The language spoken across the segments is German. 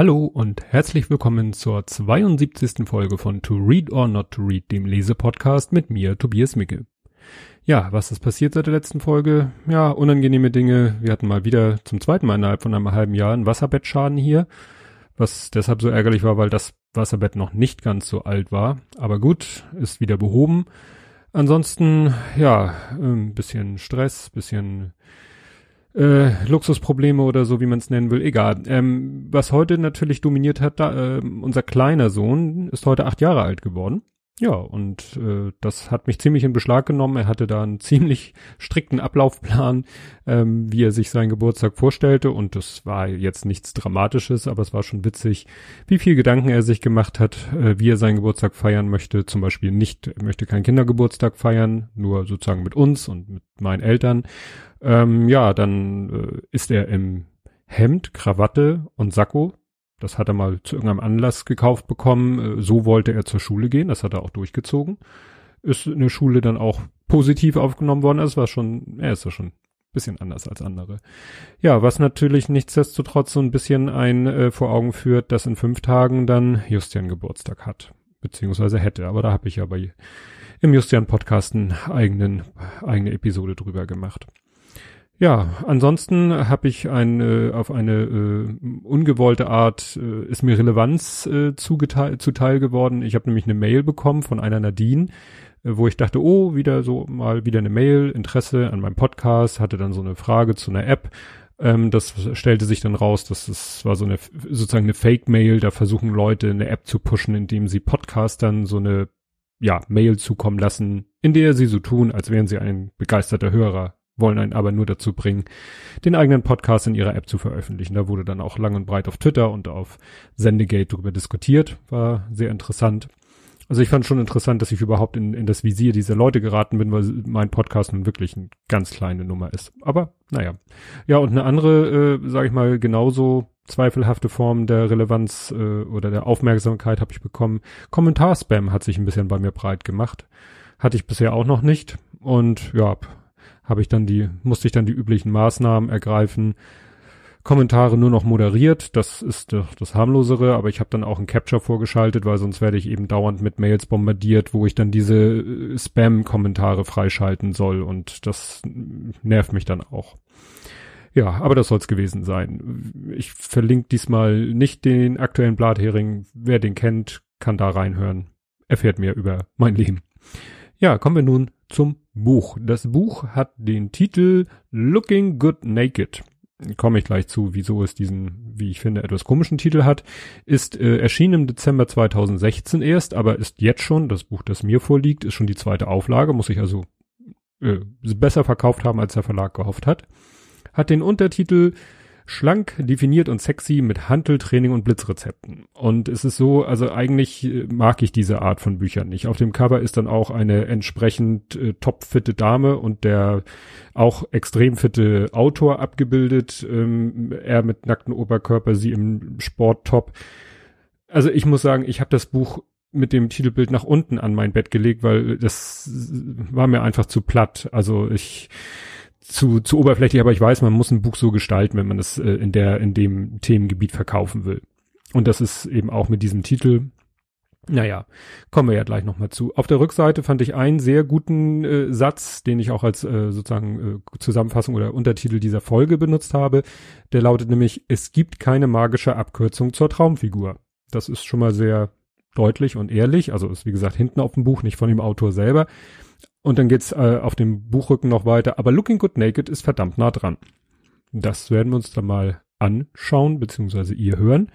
Hallo und herzlich willkommen zur 72. Folge von To Read or Not to Read, dem Lesepodcast mit mir, Tobias Micke. Ja, was ist passiert seit der letzten Folge? Ja, unangenehme Dinge. Wir hatten mal wieder zum zweiten Mal innerhalb von einem halben Jahr einen Wasserbettschaden hier, was deshalb so ärgerlich war, weil das Wasserbett noch nicht ganz so alt war. Aber gut, ist wieder behoben. Ansonsten, ja, ein bisschen Stress, bisschen äh, Luxusprobleme oder so, wie man es nennen will, egal. Ähm, was heute natürlich dominiert hat, da, äh, unser kleiner Sohn ist heute acht Jahre alt geworden. Ja, und äh, das hat mich ziemlich in Beschlag genommen. Er hatte da einen ziemlich strikten Ablaufplan, ähm, wie er sich seinen Geburtstag vorstellte. Und das war jetzt nichts Dramatisches, aber es war schon witzig, wie viel Gedanken er sich gemacht hat, äh, wie er seinen Geburtstag feiern möchte. Zum Beispiel nicht, er möchte keinen Kindergeburtstag feiern, nur sozusagen mit uns und mit meinen Eltern. Ähm, ja, dann äh, ist er im Hemd, Krawatte und Sakko das hat er mal zu irgendeinem Anlass gekauft bekommen. Äh, so wollte er zur Schule gehen. Das hat er auch durchgezogen. Ist eine Schule dann auch positiv aufgenommen worden. Es war schon, er ist ja schon ein bisschen anders als andere. Ja, was natürlich nichtsdestotrotz so ein bisschen ein äh, vor Augen führt, dass in fünf Tagen dann Justian Geburtstag hat. Beziehungsweise hätte. Aber da habe ich ja bei im Justian Podcast einen eigenen, eigene Episode drüber gemacht. Ja, ansonsten habe ich ein, äh, auf eine äh, ungewollte Art, äh, ist mir Relevanz äh, zugeteil, zuteil geworden. Ich habe nämlich eine Mail bekommen von einer Nadine, äh, wo ich dachte, oh, wieder so mal wieder eine Mail, Interesse an meinem Podcast, hatte dann so eine Frage zu einer App. Ähm, das stellte sich dann raus, dass das war so eine sozusagen eine Fake-Mail, da versuchen Leute eine App zu pushen, indem sie Podcastern so eine ja, Mail zukommen lassen, in der sie so tun, als wären sie ein begeisterter Hörer wollen einen aber nur dazu bringen, den eigenen Podcast in ihrer App zu veröffentlichen. Da wurde dann auch lang und breit auf Twitter und auf Sendegate darüber diskutiert. War sehr interessant. Also ich fand schon interessant, dass ich überhaupt in, in das Visier dieser Leute geraten bin, weil mein Podcast nun wirklich eine ganz kleine Nummer ist. Aber naja. Ja, und eine andere, äh, sage ich mal, genauso zweifelhafte Form der Relevanz äh, oder der Aufmerksamkeit habe ich bekommen. Kommentarspam hat sich ein bisschen bei mir breit gemacht. Hatte ich bisher auch noch nicht. Und ja, habe ich dann die, musste ich dann die üblichen Maßnahmen ergreifen. Kommentare nur noch moderiert, das ist doch das harmlosere, aber ich habe dann auch ein Capture vorgeschaltet, weil sonst werde ich eben dauernd mit Mails bombardiert, wo ich dann diese äh, Spam-Kommentare freischalten soll und das nervt mich dann auch. Ja, aber das soll's gewesen sein. Ich verlinke diesmal nicht den aktuellen Blathering. Wer den kennt, kann da reinhören. Erfährt mehr über mein Leben. Ja, kommen wir nun zum Buch. Das Buch hat den Titel Looking Good Naked. Komme ich gleich zu, wieso es diesen, wie ich finde, etwas komischen Titel hat. Ist äh, erschienen im Dezember 2016 erst, aber ist jetzt schon, das Buch, das mir vorliegt, ist schon die zweite Auflage, muss ich also äh, besser verkauft haben, als der Verlag gehofft hat. Hat den Untertitel schlank, definiert und sexy mit Handeltraining und Blitzrezepten. Und es ist so, also eigentlich äh, mag ich diese Art von Büchern nicht. Auf dem Cover ist dann auch eine entsprechend äh, topfitte Dame und der auch extrem fitte Autor abgebildet. Ähm, er mit nacktem Oberkörper, sie im Sporttop. Also ich muss sagen, ich habe das Buch mit dem Titelbild nach unten an mein Bett gelegt, weil das war mir einfach zu platt. Also ich zu, zu oberflächlich, aber ich weiß, man muss ein Buch so gestalten, wenn man es äh, in der, in dem Themengebiet verkaufen will. Und das ist eben auch mit diesem Titel. Naja, kommen wir ja gleich nochmal zu. Auf der Rückseite fand ich einen sehr guten äh, Satz, den ich auch als äh, sozusagen äh, Zusammenfassung oder Untertitel dieser Folge benutzt habe. Der lautet nämlich, es gibt keine magische Abkürzung zur Traumfigur. Das ist schon mal sehr deutlich und ehrlich. Also ist wie gesagt hinten auf dem Buch, nicht von dem Autor selber. Und dann geht's äh, auf dem Buchrücken noch weiter. Aber Looking Good Naked ist verdammt nah dran. Das werden wir uns dann mal anschauen, beziehungsweise ihr hören.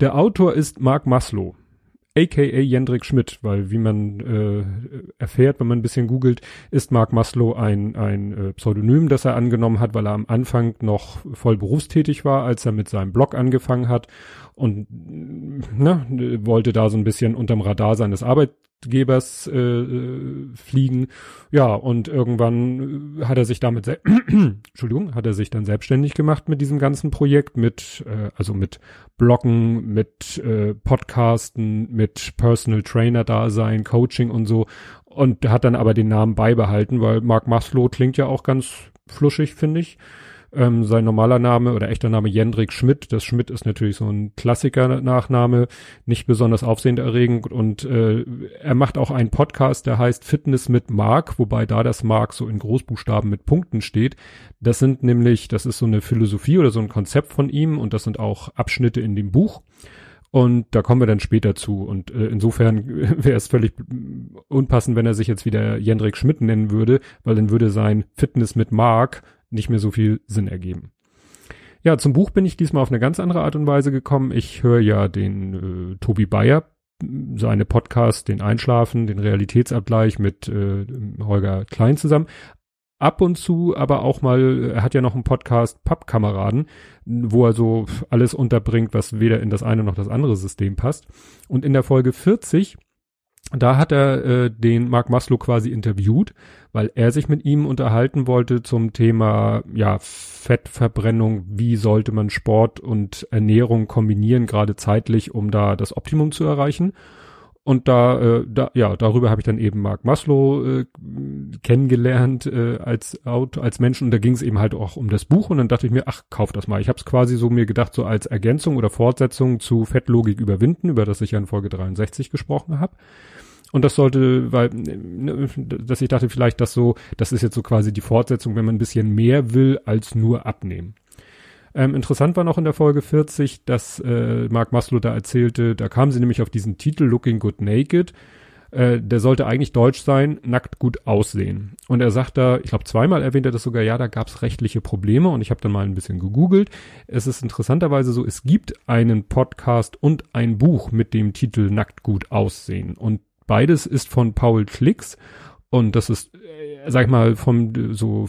Der Autor ist Mark Maslow, aka Jendrik Schmidt, weil wie man äh, erfährt, wenn man ein bisschen googelt, ist Mark Maslow ein, ein äh, Pseudonym, das er angenommen hat, weil er am Anfang noch voll berufstätig war, als er mit seinem Blog angefangen hat und ne, wollte da so ein bisschen unterm Radar seines Arbeit Gebers äh, äh, fliegen. Ja, und irgendwann äh, hat er sich damit, Entschuldigung, hat er sich dann selbstständig gemacht mit diesem ganzen Projekt, mit, äh, also mit Bloggen, mit äh, Podcasten, mit Personal Trainer Dasein, Coaching und so. Und hat dann aber den Namen beibehalten, weil Mark Maslow klingt ja auch ganz fluschig, finde ich. Ähm, sein normaler Name oder echter Name Jendrik Schmidt. Das Schmidt ist natürlich so ein Klassiker-Nachname, nicht besonders aufsehenerregend und äh, er macht auch einen Podcast, der heißt Fitness mit Mark, wobei da das Mark so in Großbuchstaben mit Punkten steht. Das sind nämlich, das ist so eine Philosophie oder so ein Konzept von ihm und das sind auch Abschnitte in dem Buch. Und da kommen wir dann später zu. Und äh, insofern wäre es völlig unpassend, wenn er sich jetzt wieder Jendrik Schmidt nennen würde, weil dann würde sein Fitness mit Mark nicht mehr so viel Sinn ergeben. Ja, zum Buch bin ich diesmal auf eine ganz andere Art und Weise gekommen. Ich höre ja den äh, Tobi Bayer, seine Podcast, den Einschlafen, den Realitätsabgleich mit äh, Holger Klein zusammen. Ab und zu aber auch mal, er hat ja noch einen Podcast Pappkameraden, wo er so alles unterbringt, was weder in das eine noch das andere System passt. Und in der Folge 40 da hat er äh, den Mark Maslow quasi interviewt, weil er sich mit ihm unterhalten wollte zum Thema ja Fettverbrennung, wie sollte man Sport und Ernährung kombinieren, gerade zeitlich, um da das Optimum zu erreichen. Und da, äh, da ja, darüber habe ich dann eben Mark Maslow äh, kennengelernt äh, als Auto, als Menschen. Und da ging es eben halt auch um das Buch. Und dann dachte ich mir, ach, kauf das mal. Ich habe es quasi so mir gedacht, so als Ergänzung oder Fortsetzung zu Fettlogik überwinden, über das ich ja in Folge 63 gesprochen habe. Und das sollte, weil, ne, dass ich dachte vielleicht, dass so, das ist jetzt so quasi die Fortsetzung, wenn man ein bisschen mehr will als nur abnehmen. Ähm, interessant war noch in der Folge 40, dass äh, Mark Maslow da erzählte, da kam sie nämlich auf diesen Titel Looking Good Naked. Äh, der sollte eigentlich deutsch sein, nackt gut aussehen. Und er sagt da, ich glaube zweimal erwähnt er das sogar, ja, da gab es rechtliche Probleme und ich habe dann mal ein bisschen gegoogelt. Es ist interessanterweise so, es gibt einen Podcast und ein Buch mit dem Titel Nackt gut aussehen. Und Beides ist von Paul Klicks und das ist, äh, sag ich mal, vom so,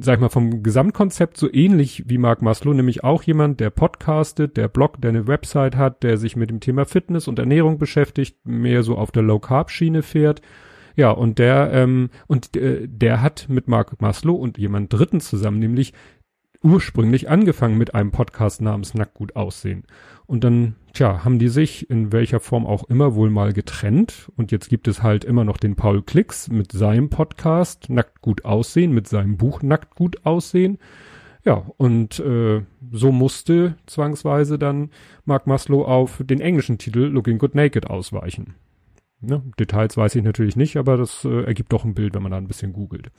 sag ich mal, vom Gesamtkonzept so ähnlich wie Mark Maslow, nämlich auch jemand, der podcastet, der bloggt, der eine Website hat, der sich mit dem Thema Fitness und Ernährung beschäftigt, mehr so auf der Low Carb Schiene fährt. Ja, und der ähm, und äh, der hat mit Mark Maslow und jemand Dritten zusammen, nämlich ursprünglich angefangen mit einem Podcast namens Nackt gut aussehen. Und dann, tja, haben die sich in welcher Form auch immer wohl mal getrennt. Und jetzt gibt es halt immer noch den Paul Klicks mit seinem Podcast Nackt gut aussehen, mit seinem Buch Nackt gut aussehen. Ja, und äh, so musste zwangsweise dann Mark Maslow auf den englischen Titel Looking Good Naked ausweichen. Ne? Details weiß ich natürlich nicht, aber das äh, ergibt doch ein Bild, wenn man da ein bisschen googelt.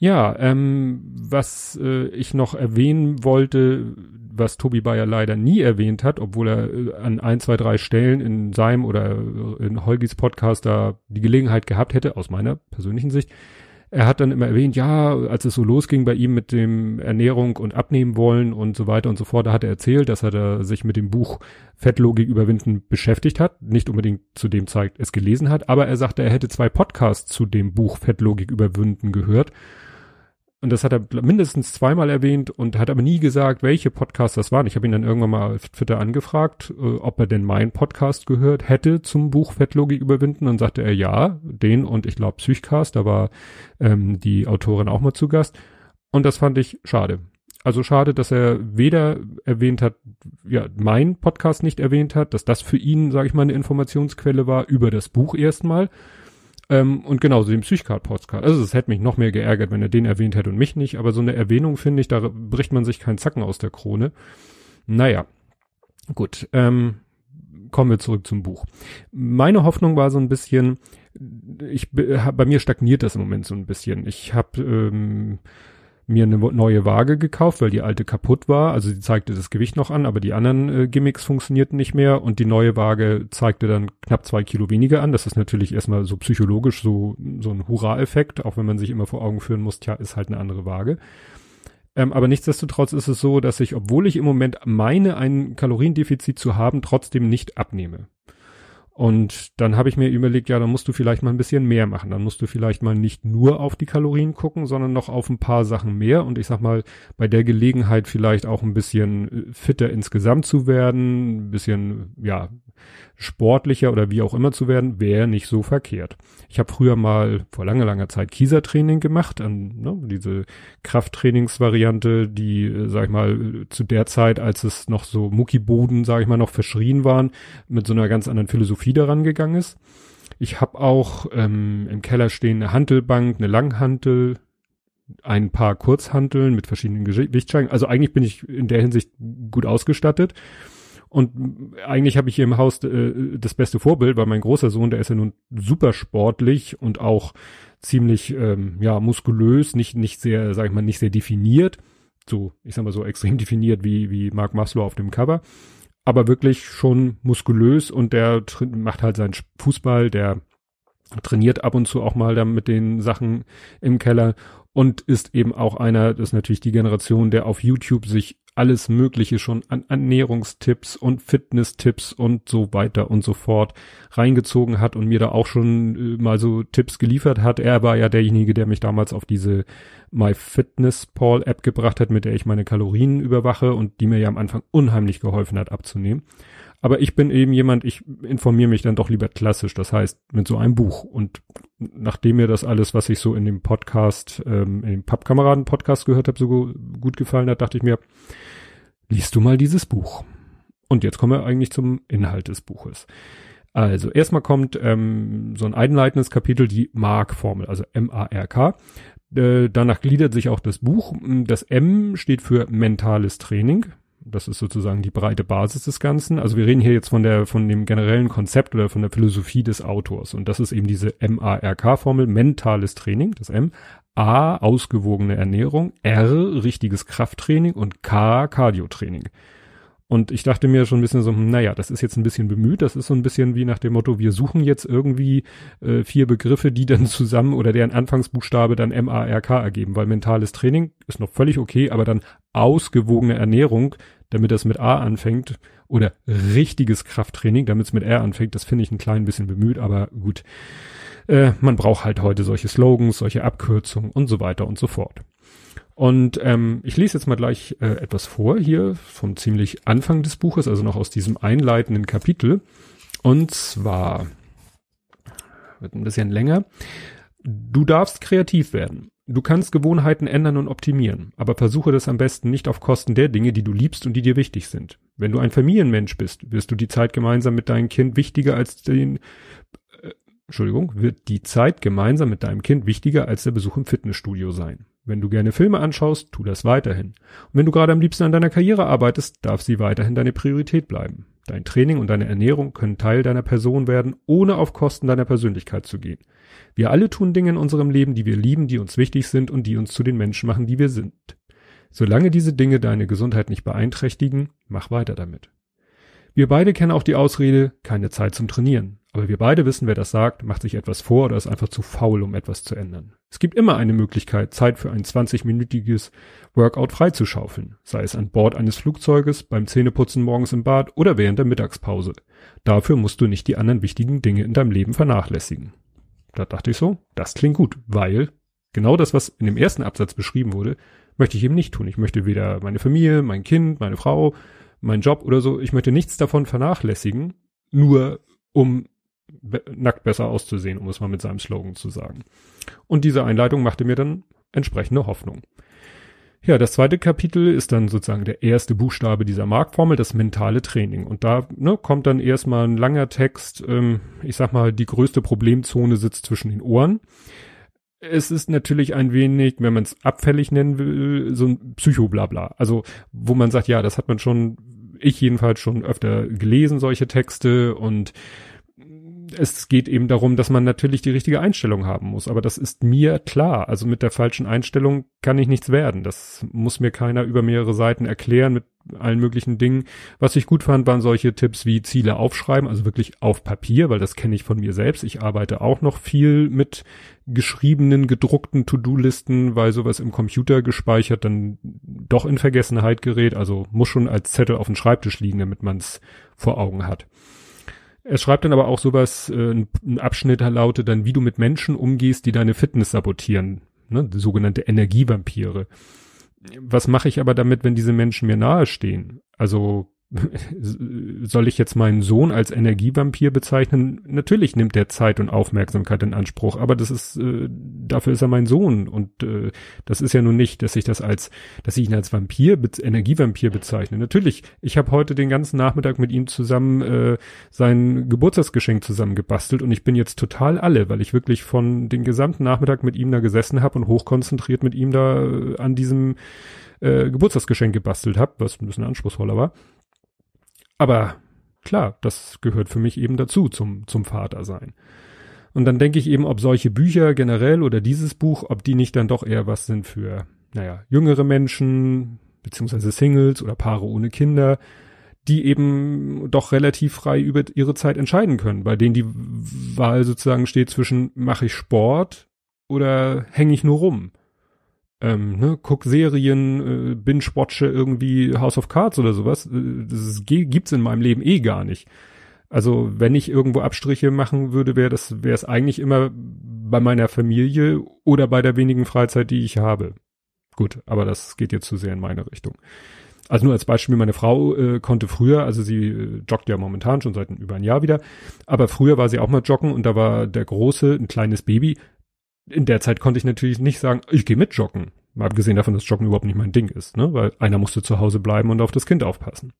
Ja, ähm, was äh, ich noch erwähnen wollte, was Tobi Bayer leider nie erwähnt hat, obwohl er äh, an ein, zwei, drei Stellen in seinem oder in Holgis Podcast da die Gelegenheit gehabt hätte, aus meiner persönlichen Sicht. Er hat dann immer erwähnt, ja, als es so losging bei ihm mit dem Ernährung und Abnehmen wollen und so weiter und so fort, da hat er erzählt, dass er da sich mit dem Buch Fettlogik überwinden beschäftigt hat, nicht unbedingt zu dem Zeit es gelesen hat, aber er sagte, er hätte zwei Podcasts zu dem Buch Fettlogik überwinden gehört und das hat er mindestens zweimal erwähnt und hat aber nie gesagt, welche Podcasts das waren. Ich habe ihn dann irgendwann mal auf Twitter angefragt, äh, ob er denn meinen Podcast gehört hätte zum Buch Fettlogik überwinden. Und sagte er ja, den und ich glaube Psychcast, da war ähm, die Autorin auch mal zu Gast. Und das fand ich schade. Also schade, dass er weder erwähnt hat, ja, mein Podcast nicht erwähnt hat, dass das für ihn, sage ich mal, eine Informationsquelle war über das Buch erstmal ähm, und genauso den Psychcard-Podcast. Also es hätte mich noch mehr geärgert, wenn er den erwähnt hätte und mich nicht. Aber so eine Erwähnung finde ich, da bricht man sich keinen Zacken aus der Krone. Naja, gut. Ähm, kommen wir zurück zum Buch. Meine Hoffnung war so ein bisschen, ich bei mir stagniert das im Moment so ein bisschen. Ich habe ähm, mir eine neue Waage gekauft, weil die alte kaputt war. Also sie zeigte das Gewicht noch an, aber die anderen äh, Gimmicks funktionierten nicht mehr und die neue Waage zeigte dann knapp zwei Kilo weniger an. Das ist natürlich erstmal so psychologisch so, so ein Hurra-Effekt, auch wenn man sich immer vor Augen führen muss, tja, ist halt eine andere Waage. Ähm, aber nichtsdestotrotz ist es so, dass ich, obwohl ich im Moment meine, ein Kaloriendefizit zu haben, trotzdem nicht abnehme. Und dann habe ich mir überlegt, ja, dann musst du vielleicht mal ein bisschen mehr machen. Dann musst du vielleicht mal nicht nur auf die Kalorien gucken, sondern noch auf ein paar Sachen mehr. Und ich sag mal, bei der Gelegenheit vielleicht auch ein bisschen äh, fitter insgesamt zu werden, ein bisschen, ja, sportlicher oder wie auch immer zu werden, wäre nicht so verkehrt. Ich habe früher mal vor langer, langer Zeit Kiesertraining gemacht, an, ne, diese Krafttrainingsvariante, die, äh, sag ich mal, zu der Zeit, als es noch so Muckiboden, sag ich mal, noch verschrien waren, mit so einer ganz anderen Philosophie daran gegangen ist. Ich habe auch ähm, im Keller stehen eine Hantelbank, eine Langhantel, ein paar Kurzhanteln mit verschiedenen Gewichtssteigen. Also eigentlich bin ich in der Hinsicht gut ausgestattet. Und eigentlich habe ich hier im Haus äh, das beste Vorbild, weil mein großer Sohn, der ist ja nun super sportlich und auch ziemlich ähm, ja muskulös, nicht nicht sehr, sag ich mal, nicht sehr definiert, so ich sag mal so extrem definiert wie wie Mark Maslow auf dem Cover, aber wirklich schon muskulös und der macht halt seinen Fußball, der trainiert ab und zu auch mal dann mit den Sachen im Keller und ist eben auch einer, das ist natürlich die Generation, der auf YouTube sich alles Mögliche schon an Ernährungstipps und Fitnesstipps und so weiter und so fort reingezogen hat und mir da auch schon äh, mal so Tipps geliefert hat. Er war ja derjenige, der mich damals auf diese MyFitnessPal App gebracht hat, mit der ich meine Kalorien überwache und die mir ja am Anfang unheimlich geholfen hat abzunehmen. Aber ich bin eben jemand, ich informiere mich dann doch lieber klassisch, das heißt mit so einem Buch. Und nachdem mir das alles, was ich so in dem Podcast, ähm, in dem Pappkameraden-Podcast gehört habe, so gut gefallen hat, dachte ich mir, liest du mal dieses Buch. Und jetzt kommen wir eigentlich zum Inhalt des Buches. Also erstmal kommt ähm, so ein einleitendes Kapitel, die Mark-Formel, also M-A-R-K. Äh, danach gliedert sich auch das Buch. Das M steht für mentales Training. Das ist sozusagen die breite Basis des Ganzen. Also wir reden hier jetzt von der, von dem generellen Konzept oder von der Philosophie des Autors. Und das ist eben diese M-A-R-K-Formel, mentales Training, das M. A, ausgewogene Ernährung, R, richtiges Krafttraining und K, Cardiotraining. Und ich dachte mir schon ein bisschen so, hm, naja, das ist jetzt ein bisschen bemüht. Das ist so ein bisschen wie nach dem Motto, wir suchen jetzt irgendwie äh, vier Begriffe, die dann zusammen oder deren Anfangsbuchstabe dann M-A-R-K ergeben, weil mentales Training ist noch völlig okay, aber dann ausgewogene Ernährung, damit das mit A anfängt, oder richtiges Krafttraining, damit es mit R anfängt, das finde ich ein klein bisschen bemüht, aber gut. Äh, man braucht halt heute solche Slogans, solche Abkürzungen und so weiter und so fort. Und ähm, ich lese jetzt mal gleich äh, etwas vor hier vom ziemlich Anfang des Buches, also noch aus diesem einleitenden Kapitel. Und zwar wird ein bisschen länger. Du darfst kreativ werden. Du kannst Gewohnheiten ändern und optimieren, aber versuche das am besten nicht auf Kosten der Dinge, die du liebst und die dir wichtig sind. Wenn du ein Familienmensch bist, wirst du die Zeit gemeinsam mit deinem Kind wichtiger als den äh, Entschuldigung, wird die Zeit gemeinsam mit deinem Kind wichtiger als der Besuch im Fitnessstudio sein. Wenn du gerne Filme anschaust, tu das weiterhin. Und wenn du gerade am liebsten an deiner Karriere arbeitest, darf sie weiterhin deine Priorität bleiben. Dein Training und deine Ernährung können Teil deiner Person werden, ohne auf Kosten deiner Persönlichkeit zu gehen. Wir alle tun Dinge in unserem Leben, die wir lieben, die uns wichtig sind und die uns zu den Menschen machen, die wir sind. Solange diese Dinge deine Gesundheit nicht beeinträchtigen, mach weiter damit. Wir beide kennen auch die Ausrede, keine Zeit zum Trainieren. Aber wir beide wissen, wer das sagt, macht sich etwas vor oder ist einfach zu faul, um etwas zu ändern. Es gibt immer eine Möglichkeit, Zeit für ein 20-minütiges Workout freizuschaufeln, sei es an Bord eines Flugzeuges, beim Zähneputzen morgens im Bad oder während der Mittagspause. Dafür musst du nicht die anderen wichtigen Dinge in deinem Leben vernachlässigen. Da dachte ich so, das klingt gut, weil genau das, was in dem ersten Absatz beschrieben wurde, möchte ich eben nicht tun. Ich möchte weder meine Familie, mein Kind, meine Frau, meinen Job oder so, ich möchte nichts davon vernachlässigen, nur um be nackt besser auszusehen, um es mal mit seinem Slogan zu sagen. Und diese Einleitung machte mir dann entsprechende Hoffnung. Ja, das zweite Kapitel ist dann sozusagen der erste Buchstabe dieser Marktformel, das mentale Training. Und da ne, kommt dann erstmal ein langer Text, ähm, ich sag mal, die größte Problemzone sitzt zwischen den Ohren. Es ist natürlich ein wenig, wenn man es abfällig nennen will, so ein Psychoblabla. Also, wo man sagt, ja, das hat man schon, ich jedenfalls schon öfter gelesen, solche Texte und es geht eben darum, dass man natürlich die richtige Einstellung haben muss. Aber das ist mir klar. Also mit der falschen Einstellung kann ich nichts werden. Das muss mir keiner über mehrere Seiten erklären mit allen möglichen Dingen. Was ich gut fand, waren solche Tipps wie Ziele aufschreiben, also wirklich auf Papier, weil das kenne ich von mir selbst. Ich arbeite auch noch viel mit geschriebenen, gedruckten To-Do-Listen, weil sowas im Computer gespeichert dann doch in Vergessenheit gerät. Also muss schon als Zettel auf dem Schreibtisch liegen, damit man es vor Augen hat. Er schreibt dann aber auch sowas, äh, ein Abschnitt lautet dann, wie du mit Menschen umgehst, die deine Fitness sabotieren, ne, sogenannte Energievampire. Was mache ich aber damit, wenn diese Menschen mir nahestehen? Also soll ich jetzt meinen Sohn als Energievampir bezeichnen? Natürlich nimmt der Zeit und Aufmerksamkeit in Anspruch, aber das ist, äh, dafür ist er mein Sohn und äh, das ist ja nun nicht, dass ich das als, dass ich ihn als Vampir, Energievampir bezeichne. Natürlich, ich habe heute den ganzen Nachmittag mit ihm zusammen äh, sein Geburtstagsgeschenk zusammen gebastelt und ich bin jetzt total alle, weil ich wirklich von den gesamten Nachmittag mit ihm da gesessen habe und hochkonzentriert mit ihm da äh, an diesem äh, Geburtstagsgeschenk gebastelt habe, was ein bisschen anspruchsvoller war. Aber klar, das gehört für mich eben dazu, zum, zum Vater sein. Und dann denke ich eben, ob solche Bücher generell oder dieses Buch, ob die nicht dann doch eher was sind für, naja, jüngere Menschen, beziehungsweise Singles oder Paare ohne Kinder, die eben doch relativ frei über ihre Zeit entscheiden können, bei denen die Wahl sozusagen steht zwischen mache ich Sport oder hänge ich nur rum ähm, ne, guck Serien, äh, binge-watche irgendwie House of Cards oder sowas. Äh, das ist, gibt's in meinem Leben eh gar nicht. Also wenn ich irgendwo Abstriche machen würde, wäre das wäre es eigentlich immer bei meiner Familie oder bei der wenigen Freizeit, die ich habe. Gut, aber das geht jetzt zu sehr in meine Richtung. Also nur als Beispiel, meine Frau äh, konnte früher, also sie äh, joggt ja momentan schon seit über ein Jahr wieder, aber früher war sie auch mal joggen und da war der Große, ein kleines Baby, in der Zeit konnte ich natürlich nicht sagen, ich gehe mit joggen. Mal abgesehen davon, dass Joggen überhaupt nicht mein Ding ist, ne? Weil einer musste zu Hause bleiben und auf das Kind aufpassen.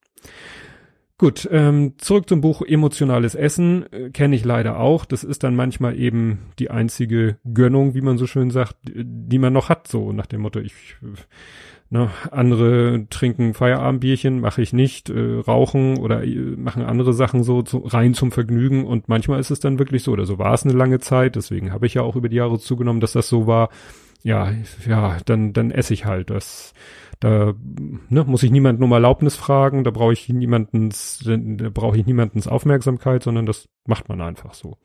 Gut, ähm, zurück zum Buch Emotionales Essen äh, kenne ich leider auch. Das ist dann manchmal eben die einzige Gönnung, wie man so schön sagt, die man noch hat. So nach dem Motto, ich, ne, andere trinken Feierabendbierchen, mache ich nicht, äh, rauchen oder äh, machen andere Sachen so zu, rein zum Vergnügen. Und manchmal ist es dann wirklich so, oder so war es eine lange Zeit. Deswegen habe ich ja auch über die Jahre zugenommen, dass das so war. Ja, ja, dann, dann esse ich halt das da ne, muss ich niemanden um Erlaubnis fragen, da brauche ich niemandens, da brauche ich niemandens Aufmerksamkeit, sondern das macht man einfach so.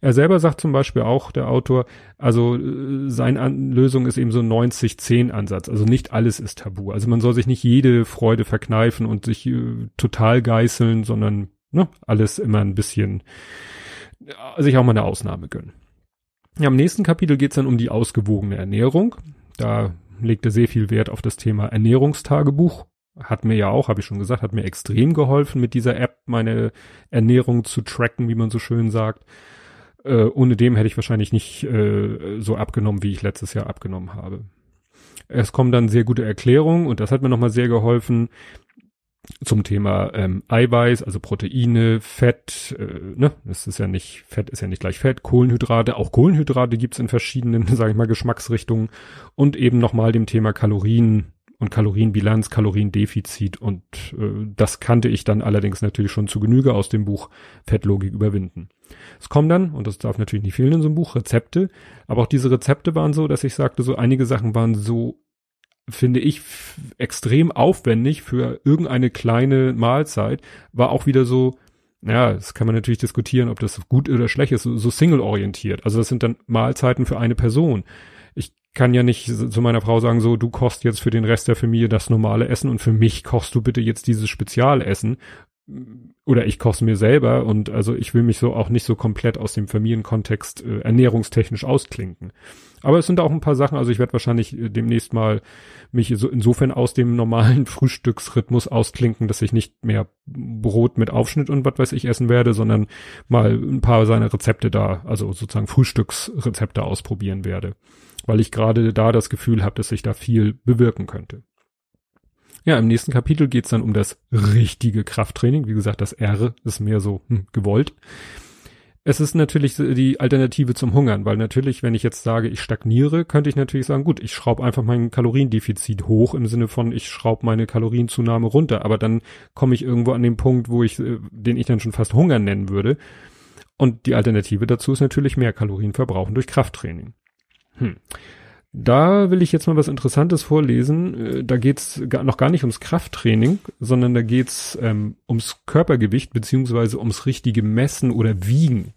Er selber sagt zum Beispiel auch, der Autor, also äh, seine An Lösung ist eben so 90-10-Ansatz. Also nicht alles ist tabu. Also man soll sich nicht jede Freude verkneifen und sich äh, total geißeln, sondern ne, alles immer ein bisschen, äh, sich auch mal eine Ausnahme gönnen. Ja, Im nächsten Kapitel geht's dann um die ausgewogene Ernährung. Da legte sehr viel Wert auf das Thema Ernährungstagebuch. Hat mir ja auch, habe ich schon gesagt, hat mir extrem geholfen, mit dieser App meine Ernährung zu tracken, wie man so schön sagt. Äh, ohne dem hätte ich wahrscheinlich nicht äh, so abgenommen, wie ich letztes Jahr abgenommen habe. Es kommen dann sehr gute Erklärungen und das hat mir nochmal sehr geholfen, zum Thema ähm, Eiweiß, also Proteine, Fett, äh, ne, das ist ja nicht, Fett ist ja nicht gleich Fett, Kohlenhydrate, auch Kohlenhydrate gibt's in verschiedenen, sage ich mal, Geschmacksrichtungen und eben nochmal dem Thema Kalorien und Kalorienbilanz, Kaloriendefizit und äh, das kannte ich dann allerdings natürlich schon zu Genüge aus dem Buch Fettlogik überwinden. Es kommen dann, und das darf natürlich nicht fehlen in so einem Buch, Rezepte, aber auch diese Rezepte waren so, dass ich sagte, so einige Sachen waren so finde ich extrem aufwendig für irgendeine kleine Mahlzeit, war auch wieder so, ja, das kann man natürlich diskutieren, ob das gut oder schlecht ist, so, so single-orientiert. Also das sind dann Mahlzeiten für eine Person. Kann ja nicht zu meiner Frau sagen, so, du kochst jetzt für den Rest der Familie das normale Essen und für mich kochst du bitte jetzt dieses Spezialessen. Oder ich koch's mir selber und also ich will mich so auch nicht so komplett aus dem Familienkontext äh, ernährungstechnisch ausklinken. Aber es sind auch ein paar Sachen, also ich werde wahrscheinlich äh, demnächst mal mich so insofern aus dem normalen Frühstücksrhythmus ausklinken, dass ich nicht mehr Brot mit Aufschnitt und was weiß ich essen werde, sondern mal ein paar seiner Rezepte da, also sozusagen Frühstücksrezepte ausprobieren werde. Weil ich gerade da das Gefühl habe, dass ich da viel bewirken könnte. Ja, im nächsten Kapitel geht's dann um das richtige Krafttraining. Wie gesagt, das R ist mehr so hm, gewollt es ist natürlich die Alternative zum Hungern, weil natürlich, wenn ich jetzt sage, ich stagniere, könnte ich natürlich sagen, gut, ich schraube einfach mein Kaloriendefizit hoch im Sinne von, ich schraube meine Kalorienzunahme runter, aber dann komme ich irgendwo an den Punkt, wo ich, äh, den ich dann schon fast Hungern nennen würde. Und die Alternative dazu ist natürlich mehr Kalorien verbrauchen durch Krafttraining. Hm. Da will ich jetzt mal was Interessantes vorlesen. Äh, da geht's noch gar nicht ums Krafttraining, sondern da geht's ähm, ums Körpergewicht beziehungsweise ums richtige Messen oder Wiegen.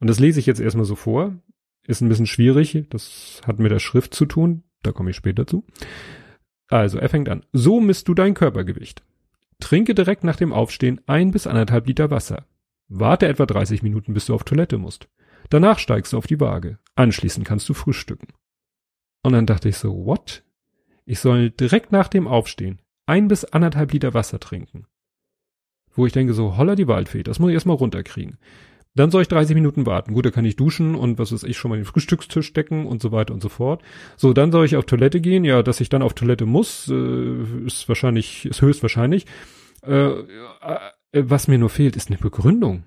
Und das lese ich jetzt erstmal so vor. Ist ein bisschen schwierig. Das hat mit der Schrift zu tun. Da komme ich später zu. Also, er fängt an. So misst du dein Körpergewicht. Trinke direkt nach dem Aufstehen ein bis anderthalb Liter Wasser. Warte etwa 30 Minuten, bis du auf Toilette musst. Danach steigst du auf die Waage. Anschließend kannst du frühstücken. Und dann dachte ich so, what? Ich soll direkt nach dem Aufstehen ein bis anderthalb Liter Wasser trinken. wo ich denke so, holla die Waldfee, das muss ich erstmal runterkriegen. Dann soll ich 30 Minuten warten. Gut, da kann ich duschen und was weiß ich schon mal den Frühstückstisch decken und so weiter und so fort. So, dann soll ich auf Toilette gehen. Ja, dass ich dann auf Toilette muss, äh, ist wahrscheinlich, ist höchstwahrscheinlich. Äh, äh, was mir nur fehlt, ist eine Begründung.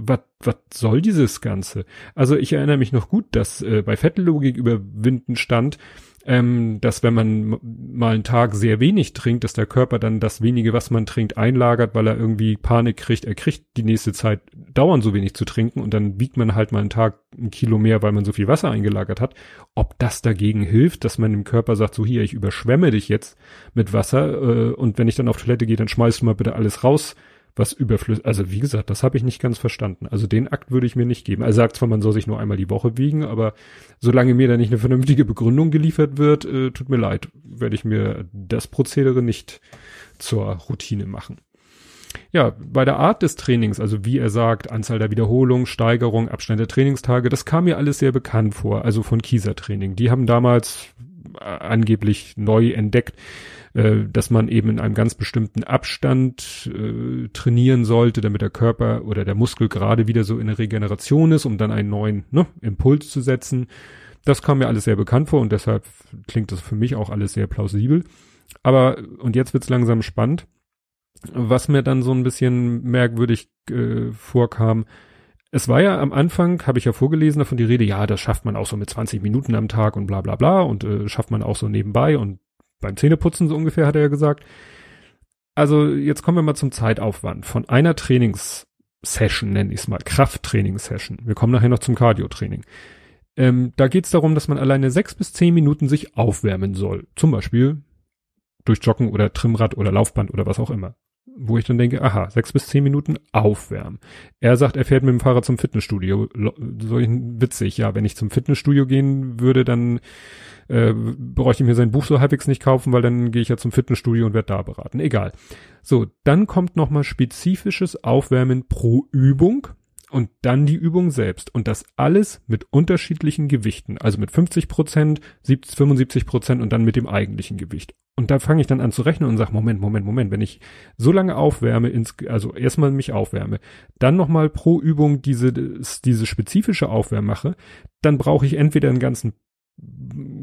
Was, was soll dieses Ganze? Also ich erinnere mich noch gut, dass äh, bei Fettlogik überwinden stand, ähm, dass wenn man mal einen Tag sehr wenig trinkt, dass der Körper dann das wenige, was man trinkt, einlagert, weil er irgendwie Panik kriegt. Er kriegt die nächste Zeit dauernd so wenig zu trinken und dann wiegt man halt mal einen Tag ein Kilo mehr, weil man so viel Wasser eingelagert hat. Ob das dagegen hilft, dass man dem Körper sagt, so hier, ich überschwemme dich jetzt mit Wasser äh, und wenn ich dann auf Toilette gehe, dann schmeißt du mal bitte alles raus, was überflüssig. Also wie gesagt, das habe ich nicht ganz verstanden. Also den Akt würde ich mir nicht geben. Er sagt zwar, man soll sich nur einmal die Woche wiegen, aber solange mir da nicht eine vernünftige Begründung geliefert wird, äh, tut mir leid, werde ich mir das Prozedere nicht zur Routine machen. Ja, bei der Art des Trainings, also wie er sagt, Anzahl der Wiederholungen, Steigerung, Abstand der Trainingstage, das kam mir alles sehr bekannt vor, also von Kieser Training. Die haben damals äh, angeblich neu entdeckt, äh, dass man eben in einem ganz bestimmten Abstand äh, trainieren sollte, damit der Körper oder der Muskel gerade wieder so in der Regeneration ist, um dann einen neuen ne, Impuls zu setzen. Das kam mir alles sehr bekannt vor und deshalb klingt das für mich auch alles sehr plausibel. Aber, und jetzt wird's langsam spannend. Was mir dann so ein bisschen merkwürdig äh, vorkam, es war ja am Anfang, habe ich ja vorgelesen davon die Rede, ja, das schafft man auch so mit 20 Minuten am Tag und bla bla bla und äh, schafft man auch so nebenbei und beim Zähneputzen so ungefähr, hat er ja gesagt. Also jetzt kommen wir mal zum Zeitaufwand. Von einer Trainingssession, nenne ich es mal, Krafttrainingssession. Wir kommen nachher noch zum Cardiotraining. Ähm, da geht es darum, dass man alleine sechs bis zehn Minuten sich aufwärmen soll. Zum Beispiel durch Joggen oder Trimmrad oder Laufband oder was auch immer wo ich dann denke, aha, sechs bis zehn Minuten aufwärmen. Er sagt, er fährt mit dem Fahrrad zum Fitnessstudio. So witzig, ja, wenn ich zum Fitnessstudio gehen würde, dann äh, bräuchte ich mir sein Buch so halbwegs nicht kaufen, weil dann gehe ich ja zum Fitnessstudio und werde da beraten. Egal. So, dann kommt nochmal spezifisches Aufwärmen pro Übung und dann die Übung selbst. Und das alles mit unterschiedlichen Gewichten. Also mit 50 Prozent, 75 Prozent und dann mit dem eigentlichen Gewicht. Und da fange ich dann an zu rechnen und sage, Moment, Moment, Moment, wenn ich so lange aufwärme, ins, also erstmal mich aufwärme, dann nochmal pro Übung diese, diese spezifische Aufwärme mache, dann brauche ich entweder einen ganzen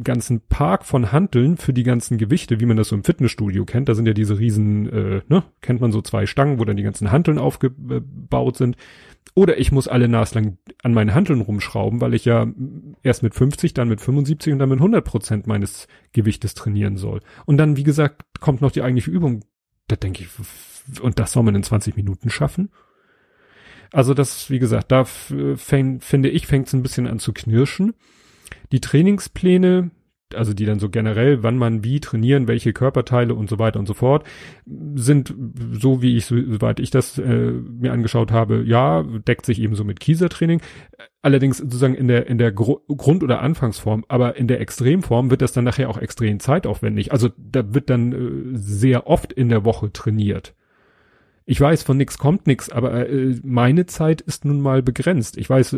ganzen Park von Hanteln für die ganzen Gewichte, wie man das so im Fitnessstudio kennt. Da sind ja diese riesen, äh, ne, kennt man so zwei Stangen, wo dann die ganzen Hanteln aufgebaut sind. Oder ich muss alle naslang an meinen Handeln rumschrauben, weil ich ja erst mit 50, dann mit 75 und dann mit 100 Prozent meines Gewichtes trainieren soll. Und dann, wie gesagt, kommt noch die eigentliche Übung. Da denke ich, und das soll man in 20 Minuten schaffen? Also das, wie gesagt, da fäng, finde ich, fängt es ein bisschen an zu knirschen. Die Trainingspläne, also die dann so generell, wann man wie trainieren, welche Körperteile und so weiter und so fort, sind so wie ich, soweit ich das äh, mir angeschaut habe, ja, deckt sich eben so mit Kieser-Training. Allerdings sozusagen in der, in der Gru Grund- oder Anfangsform, aber in der Extremform wird das dann nachher auch extrem zeitaufwendig. Also da wird dann äh, sehr oft in der Woche trainiert. Ich weiß, von nix kommt nix, aber äh, meine Zeit ist nun mal begrenzt. Ich weiß, äh,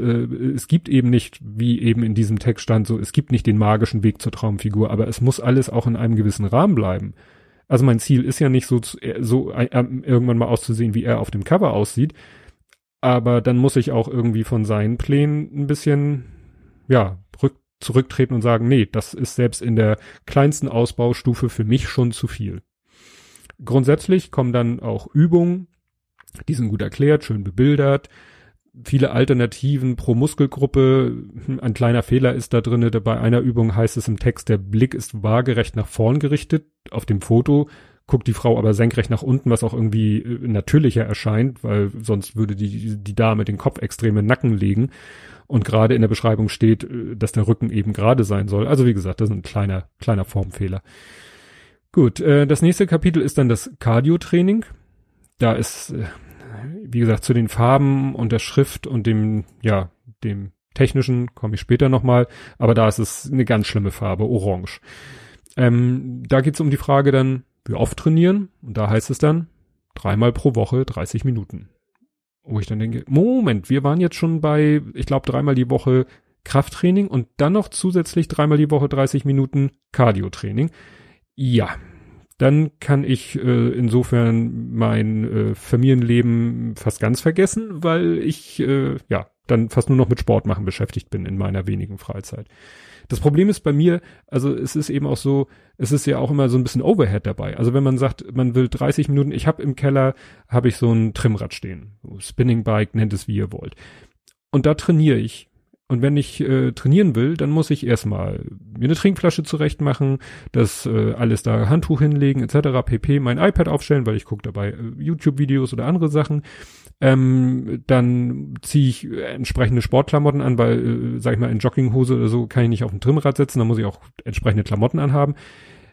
es gibt eben nicht, wie eben in diesem Text stand, so, es gibt nicht den magischen Weg zur Traumfigur, aber es muss alles auch in einem gewissen Rahmen bleiben. Also mein Ziel ist ja nicht so, äh, so äh, irgendwann mal auszusehen, wie er auf dem Cover aussieht, aber dann muss ich auch irgendwie von seinen Plänen ein bisschen, ja, rück, zurücktreten und sagen, nee, das ist selbst in der kleinsten Ausbaustufe für mich schon zu viel. Grundsätzlich kommen dann auch Übungen, die sind gut erklärt, schön bebildert, viele Alternativen pro Muskelgruppe. Hm, ein kleiner Fehler ist da drinne. Bei einer Übung heißt es im Text, der Blick ist waagerecht nach vorn gerichtet. Auf dem Foto guckt die Frau aber senkrecht nach unten, was auch irgendwie äh, natürlicher erscheint, weil sonst würde die, die Dame den Kopf extrem in Nacken legen. Und gerade in der Beschreibung steht, äh, dass der Rücken eben gerade sein soll. Also wie gesagt, das ist ein kleiner, kleiner Formfehler. Gut, äh, das nächste Kapitel ist dann das Cardio-Training. Da ist, äh, wie gesagt, zu den Farben und der Schrift und dem, ja, dem technischen komme ich später nochmal, aber da ist es eine ganz schlimme Farbe, orange. Ähm, da geht es um die Frage dann, wie oft trainieren und da heißt es dann dreimal pro Woche 30 Minuten. Wo ich dann denke, Moment, wir waren jetzt schon bei, ich glaube, dreimal die Woche Krafttraining und dann noch zusätzlich dreimal die Woche 30 Minuten Cardio-Training. Ja, dann kann ich äh, insofern mein äh, Familienleben fast ganz vergessen, weil ich äh, ja dann fast nur noch mit Sport machen beschäftigt bin in meiner wenigen Freizeit. Das Problem ist bei mir, also es ist eben auch so, es ist ja auch immer so ein bisschen Overhead dabei. Also wenn man sagt, man will 30 Minuten, ich habe im Keller, habe ich so ein Trimrad stehen. Spinning Bike, nennt es wie ihr wollt. Und da trainiere ich und wenn ich äh, trainieren will, dann muss ich erstmal mir eine Trinkflasche zurecht machen, das äh, alles da Handtuch hinlegen etc. pp. Mein iPad aufstellen, weil ich gucke dabei äh, YouTube-Videos oder andere Sachen. Ähm, dann ziehe ich entsprechende Sportklamotten an, weil, äh, sag ich mal, in Jogginghose oder so kann ich nicht auf dem Trimrad sitzen, da muss ich auch entsprechende Klamotten anhaben.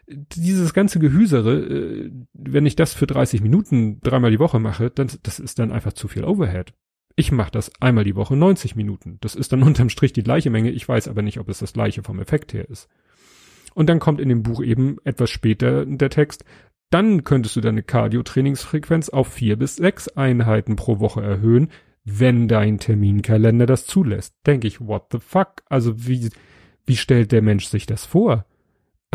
Dieses ganze Gehüsere, äh, wenn ich das für 30 Minuten dreimal die Woche mache, dann das ist dann einfach zu viel Overhead. Ich mache das einmal die Woche 90 Minuten. Das ist dann unterm Strich die gleiche Menge. Ich weiß aber nicht, ob es das gleiche vom Effekt her ist. Und dann kommt in dem Buch eben etwas später der Text, dann könntest du deine Cardio-Trainingsfrequenz auf vier bis sechs Einheiten pro Woche erhöhen, wenn dein Terminkalender das zulässt. Denke ich, what the fuck? Also wie, wie stellt der Mensch sich das vor?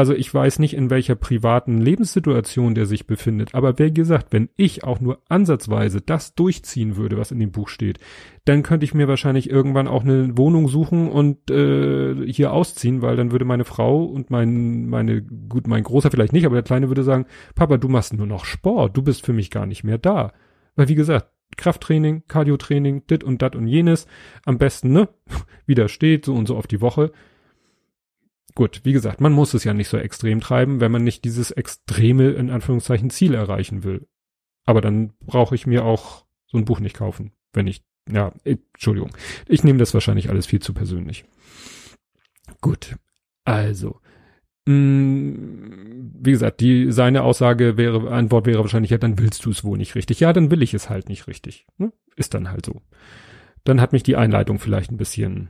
Also ich weiß nicht, in welcher privaten Lebenssituation der sich befindet, aber wie gesagt, wenn ich auch nur ansatzweise das durchziehen würde, was in dem Buch steht, dann könnte ich mir wahrscheinlich irgendwann auch eine Wohnung suchen und äh, hier ausziehen, weil dann würde meine Frau und mein, meine, gut, mein Großer vielleicht nicht, aber der Kleine würde sagen, Papa, du machst nur noch Sport, du bist für mich gar nicht mehr da. Weil wie gesagt, Krafttraining, Cardiotraining, dit und dat und jenes, am besten, ne, wie da steht, so und so auf die Woche gut, wie gesagt, man muss es ja nicht so extrem treiben, wenn man nicht dieses extreme, in Anführungszeichen, Ziel erreichen will. Aber dann brauche ich mir auch so ein Buch nicht kaufen, wenn ich, ja, Entschuldigung. Ich nehme das wahrscheinlich alles viel zu persönlich. Gut, also, mh, mm, wie gesagt, die, seine Aussage wäre, Antwort wäre wahrscheinlich, ja, dann willst du es wohl nicht richtig. Ja, dann will ich es halt nicht richtig. Ne? Ist dann halt so. Dann hat mich die Einleitung vielleicht ein bisschen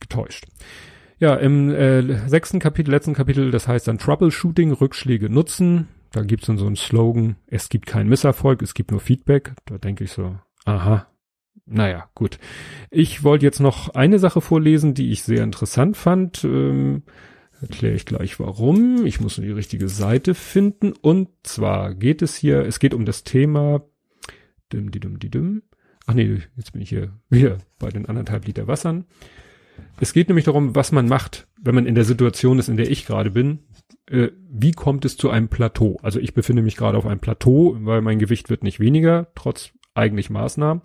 getäuscht. Ja, im äh, sechsten Kapitel, letzten Kapitel, das heißt dann Troubleshooting, Rückschläge nutzen. Da gibt's dann so einen Slogan, es gibt keinen Misserfolg, es gibt nur Feedback. Da denke ich so, aha, naja, gut. Ich wollte jetzt noch eine Sache vorlesen, die ich sehr interessant fand. Ähm, Erkläre ich gleich warum. Ich muss nur die richtige Seite finden. Und zwar geht es hier, es geht um das Thema. Dim, di, dim, di, dim. Ach nee, jetzt bin ich hier wieder bei den anderthalb Liter Wassern. Es geht nämlich darum, was man macht, wenn man in der Situation ist, in der ich gerade bin. Äh, wie kommt es zu einem Plateau? Also ich befinde mich gerade auf einem Plateau, weil mein Gewicht wird nicht weniger, trotz eigentlich Maßnahmen.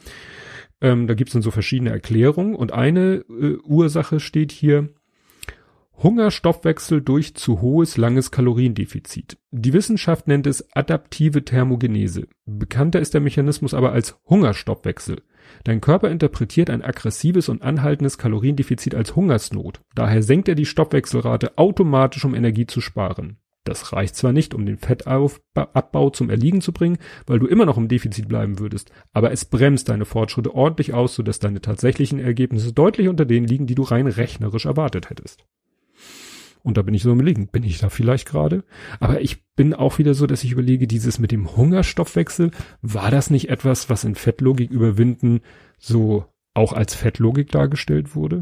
Ähm, da gibt es dann so verschiedene Erklärungen und eine äh, Ursache steht hier, Hungerstoffwechsel durch zu hohes langes Kaloriendefizit. Die Wissenschaft nennt es adaptive Thermogenese. Bekannter ist der Mechanismus aber als Hungerstoffwechsel. Dein Körper interpretiert ein aggressives und anhaltendes Kaloriendefizit als Hungersnot. Daher senkt er die Stoffwechselrate automatisch, um Energie zu sparen. Das reicht zwar nicht, um den Fettabbau zum Erliegen zu bringen, weil du immer noch im Defizit bleiben würdest, aber es bremst deine Fortschritte ordentlich aus, sodass deine tatsächlichen Ergebnisse deutlich unter denen liegen, die du rein rechnerisch erwartet hättest. Und da bin ich so im Liegen. Bin ich da vielleicht gerade? Aber ich bin auch wieder so, dass ich überlege, dieses mit dem Hungerstoffwechsel, war das nicht etwas, was in Fettlogik überwinden so auch als Fettlogik dargestellt wurde?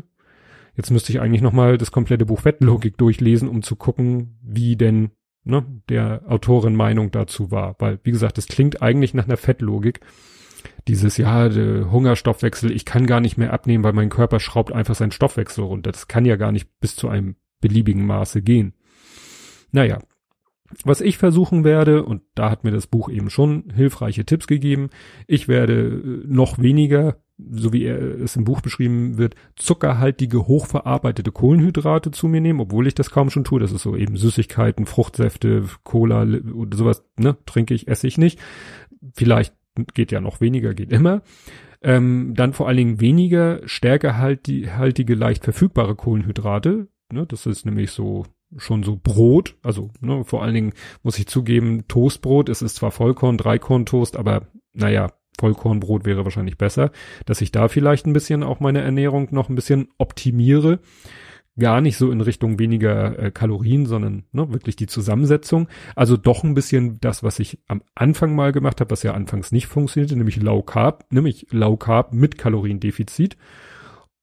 Jetzt müsste ich eigentlich nochmal das komplette Buch Fettlogik durchlesen, um zu gucken, wie denn ne, der Autorin Meinung dazu war. Weil, wie gesagt, das klingt eigentlich nach einer Fettlogik. Dieses, ja, der Hungerstoffwechsel, ich kann gar nicht mehr abnehmen, weil mein Körper schraubt einfach seinen Stoffwechsel runter. Das kann ja gar nicht bis zu einem beliebigen Maße gehen. Naja, was ich versuchen werde, und da hat mir das Buch eben schon hilfreiche Tipps gegeben, ich werde äh, noch weniger, so wie es im Buch beschrieben wird, zuckerhaltige, hochverarbeitete Kohlenhydrate zu mir nehmen, obwohl ich das kaum schon tue. Das ist so eben Süßigkeiten, Fruchtsäfte, Cola oder sowas, ne, trinke ich, esse ich nicht. Vielleicht geht ja noch weniger, geht immer. Ähm, dann vor allen Dingen weniger stärkehaltige, leicht verfügbare Kohlenhydrate, Ne? Das ist nämlich so schon so Brot, also ne, vor allen Dingen muss ich zugeben, Toastbrot, es ist zwar Vollkorn, Dreikorn-Toast, aber naja, Vollkornbrot wäre wahrscheinlich besser, dass ich da vielleicht ein bisschen auch meine Ernährung noch ein bisschen optimiere. Gar nicht so in Richtung weniger äh, Kalorien, sondern ne, wirklich die Zusammensetzung. Also doch ein bisschen das, was ich am Anfang mal gemacht habe, was ja anfangs nicht funktionierte, nämlich Low Carb, nämlich Low Carb mit Kaloriendefizit.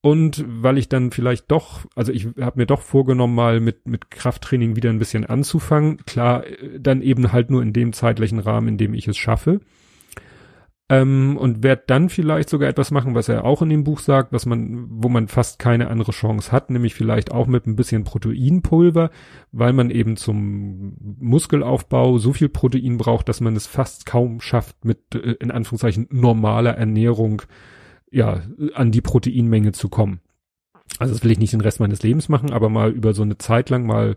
Und weil ich dann vielleicht doch, also ich habe mir doch vorgenommen, mal mit, mit Krafttraining wieder ein bisschen anzufangen. Klar, äh, dann eben halt nur in dem zeitlichen Rahmen, in dem ich es schaffe. Ähm, und werde dann vielleicht sogar etwas machen, was er auch in dem Buch sagt, was man, wo man fast keine andere Chance hat, nämlich vielleicht auch mit ein bisschen Proteinpulver, weil man eben zum Muskelaufbau so viel Protein braucht, dass man es fast kaum schafft, mit äh, in Anführungszeichen normaler Ernährung ja, an die Proteinmenge zu kommen. Also das will ich nicht den Rest meines Lebens machen, aber mal über so eine Zeit lang mal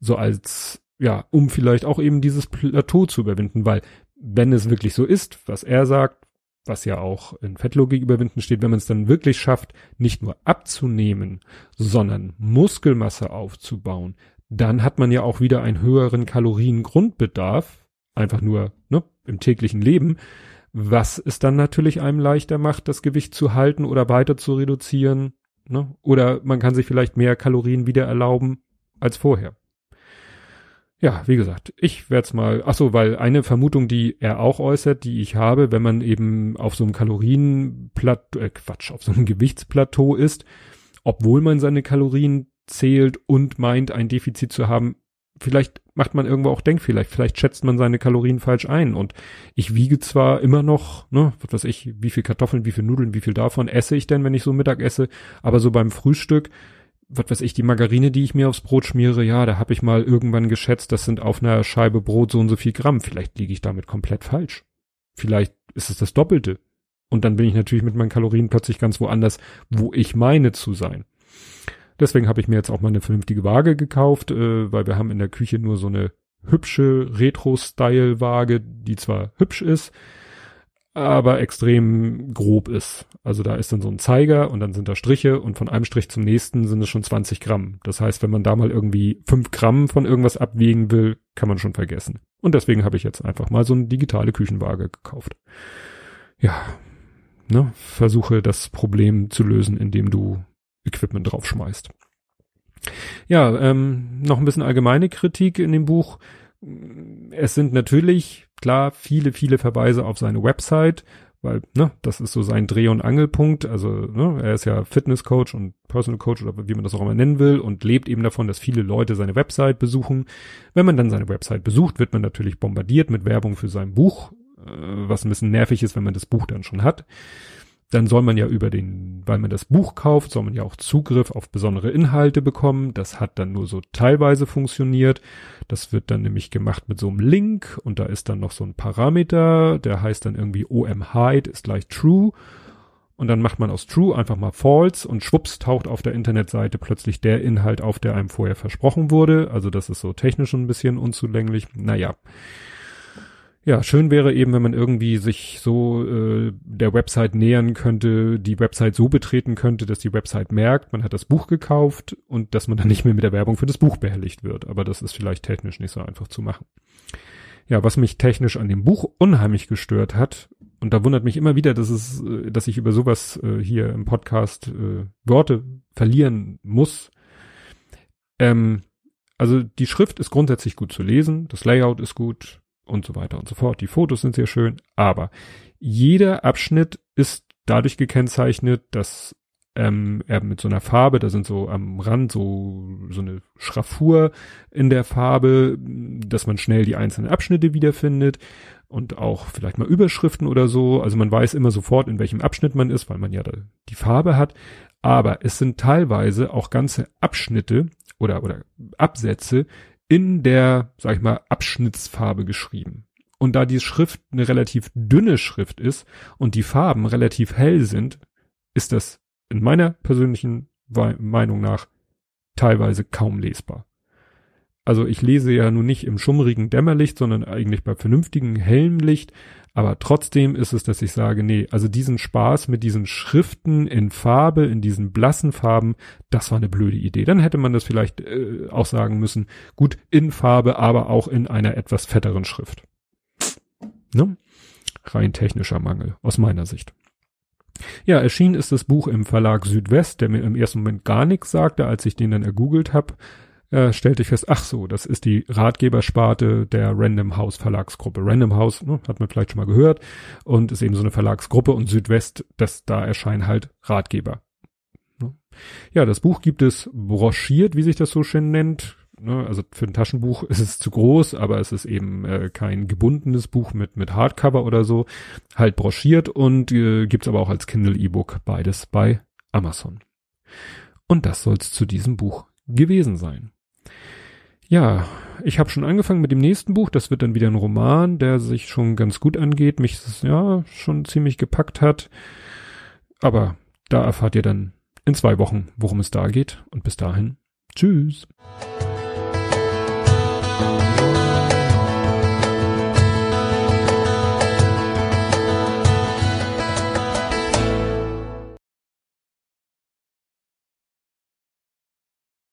so als, ja, um vielleicht auch eben dieses Plateau zu überwinden, weil wenn es wirklich so ist, was er sagt, was ja auch in Fettlogik überwinden steht, wenn man es dann wirklich schafft, nicht nur abzunehmen, sondern Muskelmasse aufzubauen, dann hat man ja auch wieder einen höheren Kaloriengrundbedarf, einfach nur ne, im täglichen Leben, was es dann natürlich einem leichter macht, das Gewicht zu halten oder weiter zu reduzieren. Ne? Oder man kann sich vielleicht mehr Kalorien wieder erlauben als vorher. Ja, wie gesagt, ich werde es mal, ach so, weil eine Vermutung, die er auch äußert, die ich habe, wenn man eben auf so einem Kalorienplateau, äh Quatsch, auf so einem Gewichtsplateau ist, obwohl man seine Kalorien zählt und meint, ein Defizit zu haben, vielleicht macht man irgendwo auch Denkfehler, vielleicht schätzt man seine Kalorien falsch ein und ich wiege zwar immer noch, ne, was weiß ich, wie viel Kartoffeln, wie viel Nudeln, wie viel davon esse ich denn, wenn ich so Mittag esse, aber so beim Frühstück, was weiß ich, die Margarine, die ich mir aufs Brot schmiere, ja, da habe ich mal irgendwann geschätzt, das sind auf einer Scheibe Brot so und so viel Gramm, vielleicht liege ich damit komplett falsch. Vielleicht ist es das Doppelte. Und dann bin ich natürlich mit meinen Kalorien plötzlich ganz woanders, wo ich meine zu sein. Deswegen habe ich mir jetzt auch mal eine vernünftige Waage gekauft, äh, weil wir haben in der Küche nur so eine hübsche Retro-Style-Waage, die zwar hübsch ist, aber extrem grob ist. Also da ist dann so ein Zeiger und dann sind da Striche und von einem Strich zum nächsten sind es schon 20 Gramm. Das heißt, wenn man da mal irgendwie 5 Gramm von irgendwas abwiegen will, kann man schon vergessen. Und deswegen habe ich jetzt einfach mal so eine digitale Küchenwaage gekauft. Ja, ne, versuche das Problem zu lösen, indem du Equipment draufschmeißt. Ja, ähm, noch ein bisschen allgemeine Kritik in dem Buch. Es sind natürlich, klar, viele, viele Verweise auf seine Website, weil, ne, das ist so sein Dreh- und Angelpunkt. Also, ne, er ist ja Fitnesscoach und Personal Coach oder wie man das auch immer nennen will und lebt eben davon, dass viele Leute seine Website besuchen. Wenn man dann seine Website besucht, wird man natürlich bombardiert mit Werbung für sein Buch, äh, was ein bisschen nervig ist, wenn man das Buch dann schon hat dann soll man ja über den, weil man das Buch kauft, soll man ja auch Zugriff auf besondere Inhalte bekommen. Das hat dann nur so teilweise funktioniert. Das wird dann nämlich gemacht mit so einem Link und da ist dann noch so ein Parameter, der heißt dann irgendwie OM Hide ist gleich True. Und dann macht man aus True einfach mal False und schwupps taucht auf der Internetseite plötzlich der Inhalt auf, der einem vorher versprochen wurde. Also das ist so technisch ein bisschen unzulänglich. Naja. Ja, schön wäre eben, wenn man irgendwie sich so äh, der Website nähern könnte, die Website so betreten könnte, dass die Website merkt, man hat das Buch gekauft und dass man dann nicht mehr mit der Werbung für das Buch behelligt wird. Aber das ist vielleicht technisch nicht so einfach zu machen. Ja, was mich technisch an dem Buch unheimlich gestört hat, und da wundert mich immer wieder, dass es, äh, dass ich über sowas äh, hier im Podcast äh, Worte verlieren muss. Ähm, also die Schrift ist grundsätzlich gut zu lesen, das Layout ist gut, und so weiter und so fort. Die Fotos sind sehr schön, aber jeder Abschnitt ist dadurch gekennzeichnet, dass ähm, er mit so einer Farbe, da sind so am Rand so, so eine Schraffur in der Farbe, dass man schnell die einzelnen Abschnitte wiederfindet und auch vielleicht mal Überschriften oder so. Also man weiß immer sofort, in welchem Abschnitt man ist, weil man ja die Farbe hat. Aber es sind teilweise auch ganze Abschnitte oder, oder Absätze, in der, sag ich mal, Abschnittsfarbe geschrieben. Und da die Schrift eine relativ dünne Schrift ist und die Farben relativ hell sind, ist das in meiner persönlichen Meinung nach teilweise kaum lesbar. Also ich lese ja nun nicht im schummrigen Dämmerlicht, sondern eigentlich bei vernünftigem hellem Licht. Aber trotzdem ist es, dass ich sage, nee, also diesen Spaß mit diesen Schriften in Farbe, in diesen blassen Farben, das war eine blöde Idee. Dann hätte man das vielleicht äh, auch sagen müssen, gut, in Farbe, aber auch in einer etwas fetteren Schrift. Ne? Rein technischer Mangel, aus meiner Sicht. Ja, erschienen ist das Buch im Verlag Südwest, der mir im ersten Moment gar nichts sagte, als ich den dann ergoogelt habe äh, stellte ich fest, ach so, das ist die Ratgebersparte der Random House Verlagsgruppe. Random House, ne, hat man vielleicht schon mal gehört, und ist eben so eine Verlagsgruppe und Südwest, das da erscheinen halt Ratgeber. Ja, das Buch gibt es broschiert, wie sich das so schön nennt. Ne, also für ein Taschenbuch ist es zu groß, aber es ist eben äh, kein gebundenes Buch mit, mit Hardcover oder so. Halt broschiert und äh, gibt's aber auch als Kindle E-Book beides bei Amazon. Und das soll's zu diesem Buch gewesen sein. Ja, ich habe schon angefangen mit dem nächsten Buch. Das wird dann wieder ein Roman, der sich schon ganz gut angeht, mich ja schon ziemlich gepackt hat. Aber da erfahrt ihr dann in zwei Wochen, worum es da geht. Und bis dahin, tschüss.